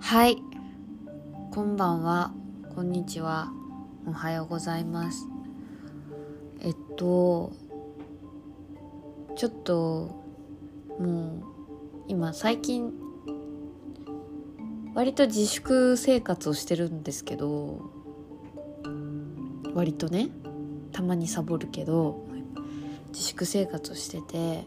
はい。こんばんは。こんにちは。おはようございます。えっとちょっともう今最近割と自粛生活をしてるんですけど割とねたまにサボるけど自粛生活をしてて、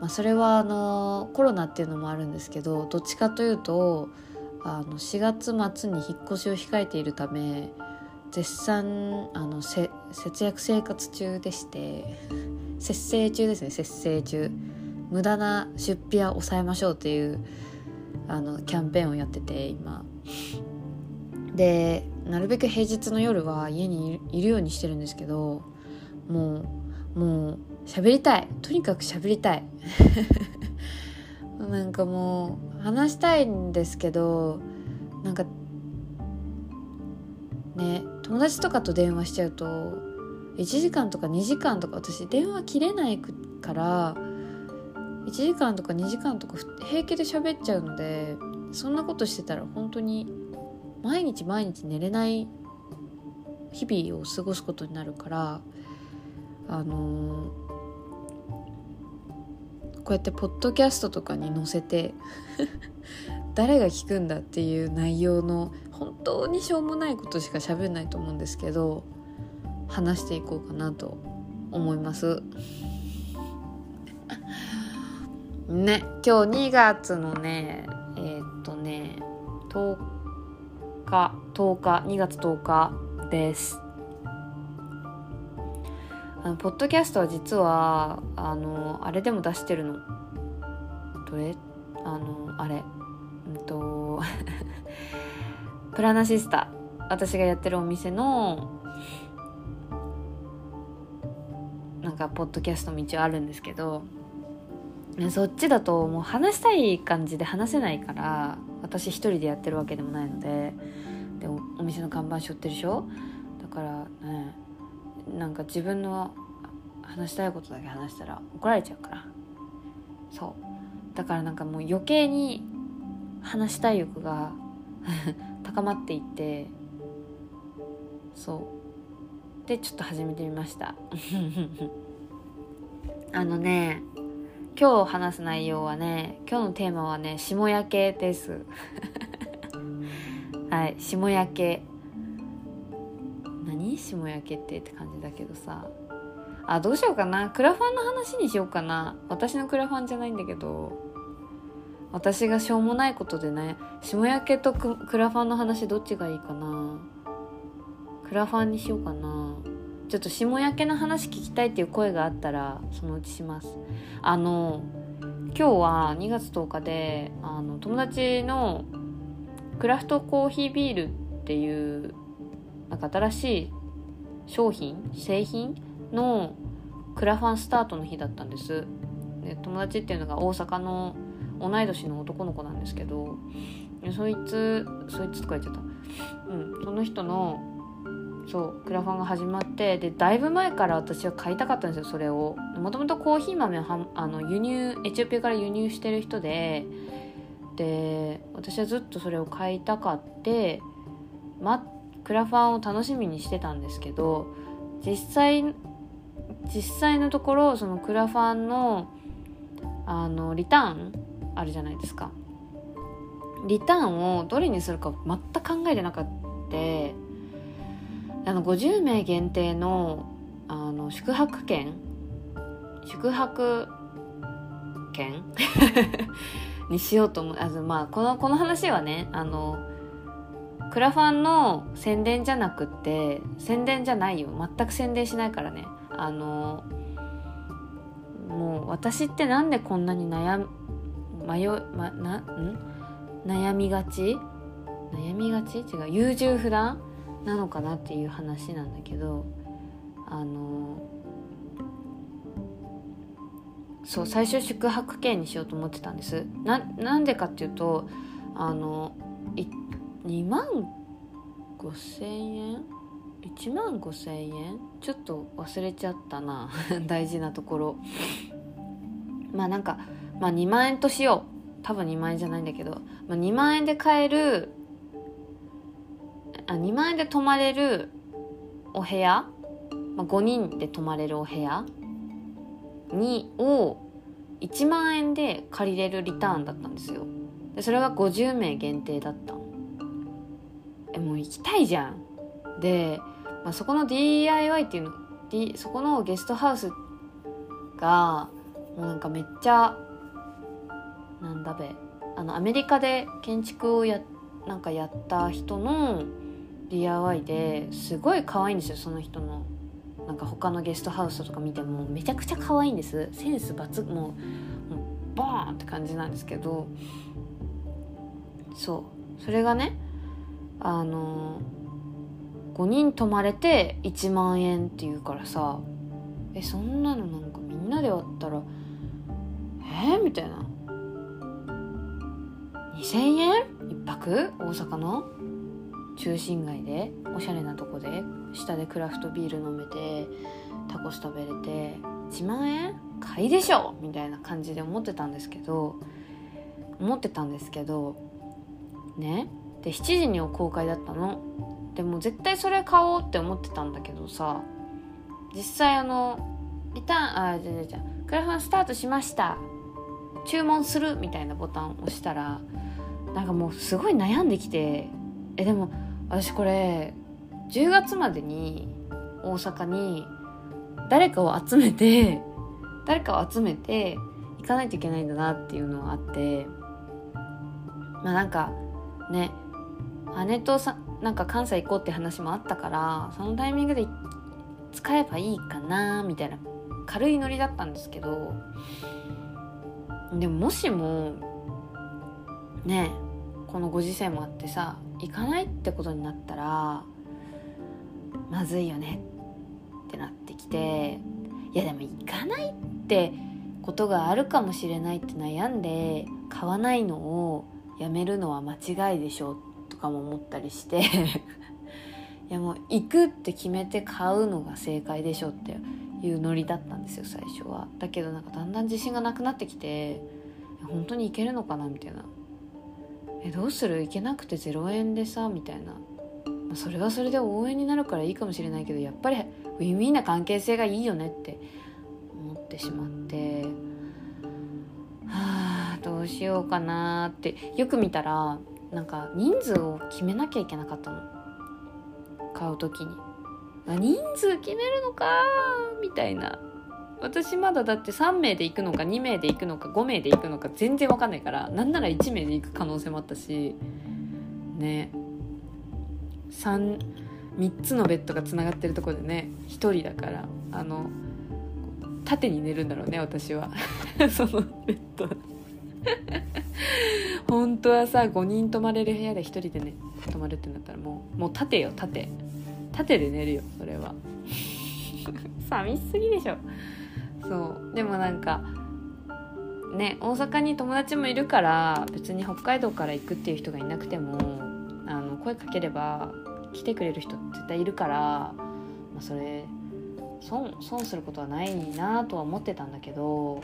まあ、それはあのコロナっていうのもあるんですけどどっちかというとあの4月末に引っ越しを控えているため絶賛あの節約生活中でして節制中ですね節制中。無駄な出費は抑えましょうっていうあのキャンペーンをやってて今。でなるべく平日の夜は家にいるようにしてるんですけどもうもう喋りたい。とにかく喋りたい。なんかもう話したいんですけどなんかね友達とかと電話しちゃうと1時間とか2時間とか私電話切れないから1時間とか2時間とか平気で喋っちゃうのでそんなことしてたら本当に毎日毎日寝れない日々を過ごすことになるからあのーこうやってポッドキャストとかに載せて 誰が聞くんだっていう内容の本当にしょうもないことしか喋んないと思うんですけど話していこうかなと思います。ね今日2月のねえー、っとね10日10日2月10日ですあのポッドキャストは実はあのあれでも出してるの。どれ？あのあれ。うんと プラナシスタ。私がやってるお店のなんかポッドキャストも一応あるんですけどそっちだともう話したい感じで話せないから私一人でやってるわけでもないのででお店の看板背負ってるでしょ？だからなんか自分の話したいことだけ話したら怒られちゃうから。そう。だからなんかもう余計に話したい欲が 高まっていって。そう。でちょっと始めてみました。あのね今日話す内容はね今日のテーマはね霜焼けです。はい霜焼け。何？霜焼けってって感じだけどさ。あどうしようかな。クラファンの話にしようかな。私のクラファンじゃないんだけど。私がしょうもないことでね。霜焼けとクラファンの話どっちがいいかな。クラファンにしようかな。ちょっと霜焼けの話聞きたいっていう声があったらそのうちします。あの今日は2月10日であの友達のクラフトコーヒービールっていうなんか新しい商品製品のクラファンスタートの日だったんです。で友達っていうのが大阪の同い年の男の子なんですけどそいつそいつとか言っちゃった。うんその人のそうクラファンが始まってでだいぶ前から私は買いたかったんですよそれを。もともとコーヒー豆はあの輸入エチオピアから輸入してる人でで私はずっとそれを買いたかってまクラファンを楽しみにしてたんですけど実際実際のところそのクラファンのあのリターンあるじゃないですか。リターンをどれにするか全く考えてなかったあの50名限定のあの宿泊券宿泊券？にしようと思う。あの、まあ、このこの話はねあのクラファンの宣伝じゃなくって宣伝じゃないよ。全く宣伝しないからね。あのもう私ってなんでこんなに悩迷まなん？悩みがち？悩みがち？違う。優柔不断なのかなっていう話なんだけどあのそう最初宿泊券にしようと思ってたんです。ななんでかっていうとあの2万5,000円？1万5,000円？ちょっと忘れちゃったな。大事なところ。まあなんか、まあ、2万円としよう。多分2万円じゃないんだけど、まあ、2万円で買えるあ2万円で泊まれるお部屋、まあ、5人で泊まれるお部屋？にを1万円で借りれるリターンだったんですよ。でそれが50名限定だった。えもう行きたいじゃん。で、まあ、そこの DIY っていうの、D、そこのゲストハウスがもうなんかめっちゃなんだべあのアメリカで建築をやなんかやった人の DIY ですごい可愛いんですよその人の。なんか他のゲストハウスとか見てもめちゃくちゃ可愛いんです。センス抜群もうボーンって感じなんですけど。そう。それがねあの5人泊まれて1万円っていうからさえそんなのなんかみんなで割ったらえー、みたいな。2000円？一泊？大阪の？中心街で？おしゃれなとこで？下でクラフトビール飲めてタコス食べれて1万円？買いでしょ？みたいな感じで思ってたんですけど思ってたんですけどね？で7時に公開だったの。でも絶対それ買おうって思ってたんだけどさ実際あのリターンあじゃじゃじゃクラファンスタートしました。注文するみたいなボタンを押したらなんかもうすごい悩んできてえでも私これ10月までに大阪に誰かを集めて誰かを集めて行かないといけないんだなっていうのがあってまあなんかね姉とさなんか関西行こうって話もあったからそのタイミングで使えばいいかなみたいな軽いノリだったんですけどでももしもねこのご時世もあってさ行かないってことになったらまずいよねってなってきていやでも行かないってことがあるかもしれないって悩んで買わないのをやめるのは間違いでしょとかも思ったりして。いやもう行くって決めて買うのが正解でしょっていうノリだったんですよ最初は。だけどなんかだんだん自信がなくなってきて本当に行けるのかなみたいな。えどうする？行けなくて0円でさみたいな、まあ、それはそれで応援になるからいいかもしれないけどやっぱりウィンウィンな関係性がいいよねって思ってしまって。はあどうしようかなって。よく見たらなんか人数を決めなきゃいけなかったの。買う時に。人数決めるのかみたいな。私まだだって3名で行くのか2名で行くのか5名で行くのか全然わかんないからなんなら1名で行く可能性もあったし。ね。3, 3つのベッドがつながってるとこでね1人だからあの縦に寝るんだろうね私は。そのベッド本当はさ5人泊まれる部屋で1人でね泊まるってなったらもうもう縦よ縦縦で寝るよそれは。寂しすぎでしょ。そう。でもなんかね大阪に友達もいるから別に北海道から行くっていう人がいなくてもあの声かければ来てくれる人絶対いるから、まあ、それ損損することはないなとは思ってたんだけど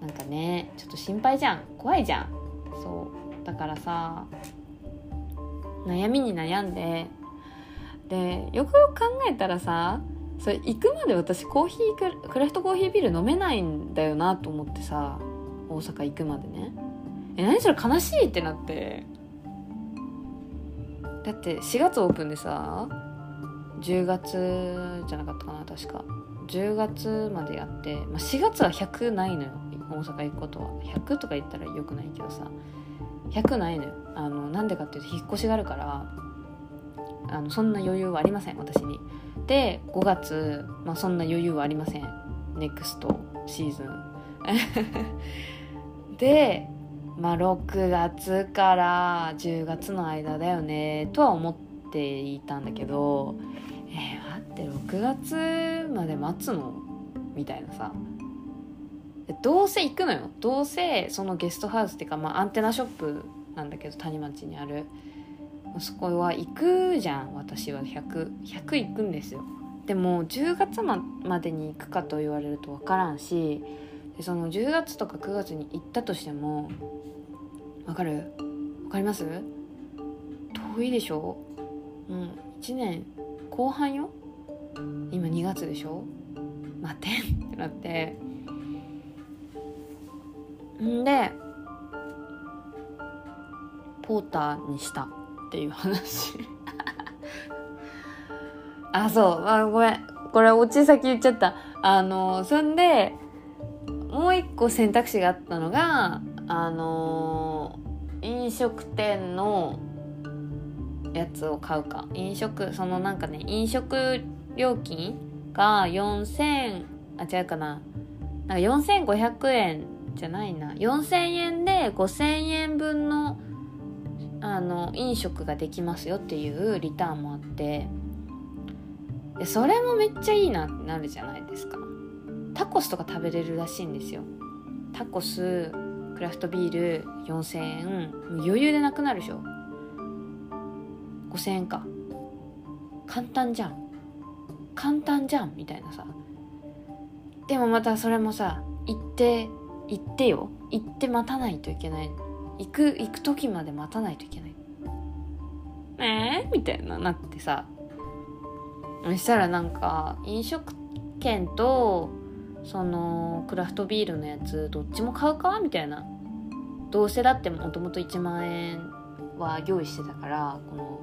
なんかねちょっと心配じゃん。怖いじゃんそうだからさ悩みに悩んででよくよく考えたらさそれ行くまで私コーヒークラフトコーヒービール飲めないんだよなと思ってさ大阪行くまでね。え何それ悲しいってなって。だって4月オープンでさ10月じゃなかったかな確か。10月までやって、まあ、4月は100ないのよ。大阪行くことは100とか言ったらよくないけどさ100ないのよ。あのなんでかっていうと引っ越しがあるからあのそんな余裕はありません私に。で5月、まあ、そんな余裕はありません。ネクストシーズン。で、まあ、6月から10月の間だよねとは思っていたんだけどえー、待って6月まで待つの？みたいなさ。どうせ行くのよ。どうせそのゲストハウスっていうか、まあ、アンテナショップなんだけど谷町にある。そこは行くじゃん私は。100100 100行くんですよ。でも10月までに行くかと言われると分からんしでその10月とか9月に行ったとしてもわかる？わかります？遠いでしょ？うん1年後半よ。今2月でしょ？待てんってなって。んでポーターにしたっていう話。あそう。あごめん。これ落ち先言っちゃった。あのそんでもう一個選択肢があったのがあの飲食店のやつを買うか。飲食そのなんかね飲食料金が4000あ違うかな。なんか4500円じゃないな。4000円で5000円分のあの飲食ができますよっていうリターンもあって。でそれもめっちゃいいなってなるじゃないですか。タコスとか食べれるらしいんですよ。タコスクラフトビール4000円。余裕でなくなるでしょ。5000円か。簡単じゃん。簡単じゃんみたいなさ。でもまたそれもさ行って行ってよ。行って待たないといけない。行く行く時まで待たないといけない。えー、みたいななってさ。そしたらなんか飲食券とそのクラフトビールのやつどっちも買うか？みたいな。どうせだってもともと1万円は用意してたからこの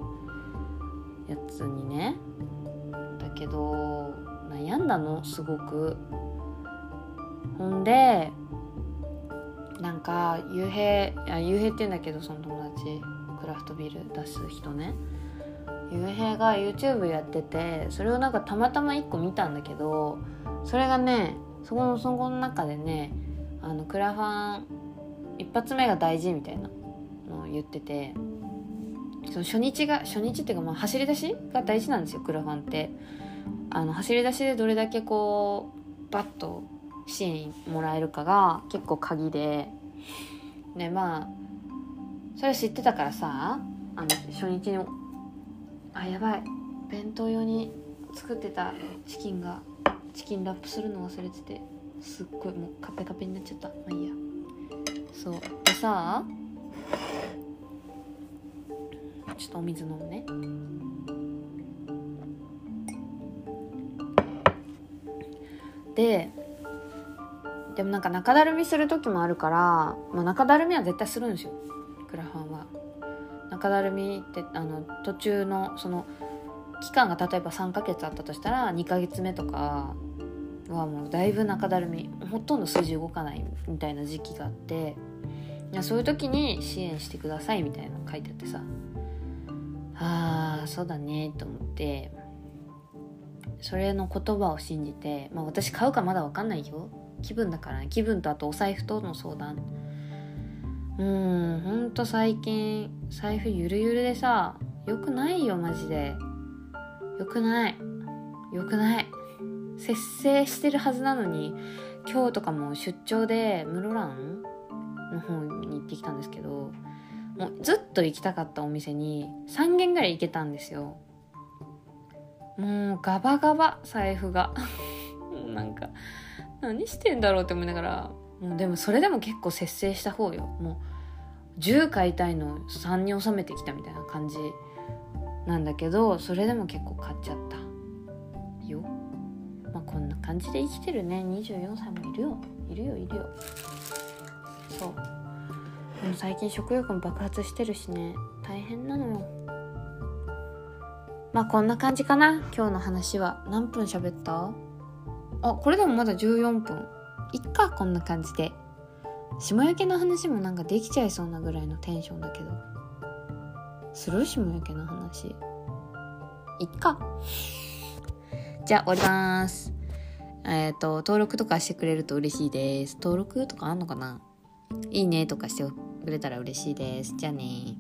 やつにね。だけど悩んだの？すごく。ほんでなんか幽閉あ幽閉って言うんだけどその友達クラフトビール出す人ね。幽閉が YouTube やっててそれをなんかたまたま1個見たんだけどそれがねそこのそこの中でねあのクラファン一発目が大事みたいなのを言っててその初日が初日っていうかまあ走り出しが大事なんですよクラファンって。あの走り出しでどれだけこうバッと支援もらえるかが結構鍵で。ねまあそれ知ってたからさあの初日にあやばい。弁当用に作ってたチキンがチキンラップするの忘れててすっごいもうカペカペになっちゃった。まあいいや。そう。でさちょっとお水飲むねででもなんか中だるみする時もあるから、まあ、中だるみは絶対するんですよ。クラファンは。中だるみってあの途中のその期間が例えば3ヶ月あったとしたら2ヶ月目とかはもうだいぶ中だるみほとんど数字動かないみたいな時期があっていやそういう時に支援してくださいみたいなの書いてあってさ。ああそうだねと思ってそれの言葉を信じてまあ私買うかまだ分かんないよ。気分だからね。気分とあとお財布との相談。うんほんと最近財布ゆるゆるでさよくないよマジで。よくない。よくない。節制してるはずなのに今日とかも出張で室蘭の方に行ってきたんですけどもうずっと行きたかったお店に3軒ぐらい行けたんですよ。もうガバガバ財布が。なんか何してんだろうって思いながら。もうでもそれでも結構節制した方よ。もう10買いたいの3に収めてきたみたいな感じなんだけどそれでも結構買っちゃったよ。まあこんな感じで生きてるね。24歳もいるよ。いるよいるよ。そう。でも最近食欲も爆発してるしね。大変なのよ。まあこんな感じかな。今日の話は。何分喋った？あこれでもまだ14分いっかこんな感じで。下焼けの話もなんかできちゃいそうなぐらいのテンションだけど。する？下焼けの話。いっか。じゃあ終わります。えっ、ー、と登録とかしてくれると嬉しいです。登録とかあんのかな？いいねとかしてくれたら嬉しいです。じゃあね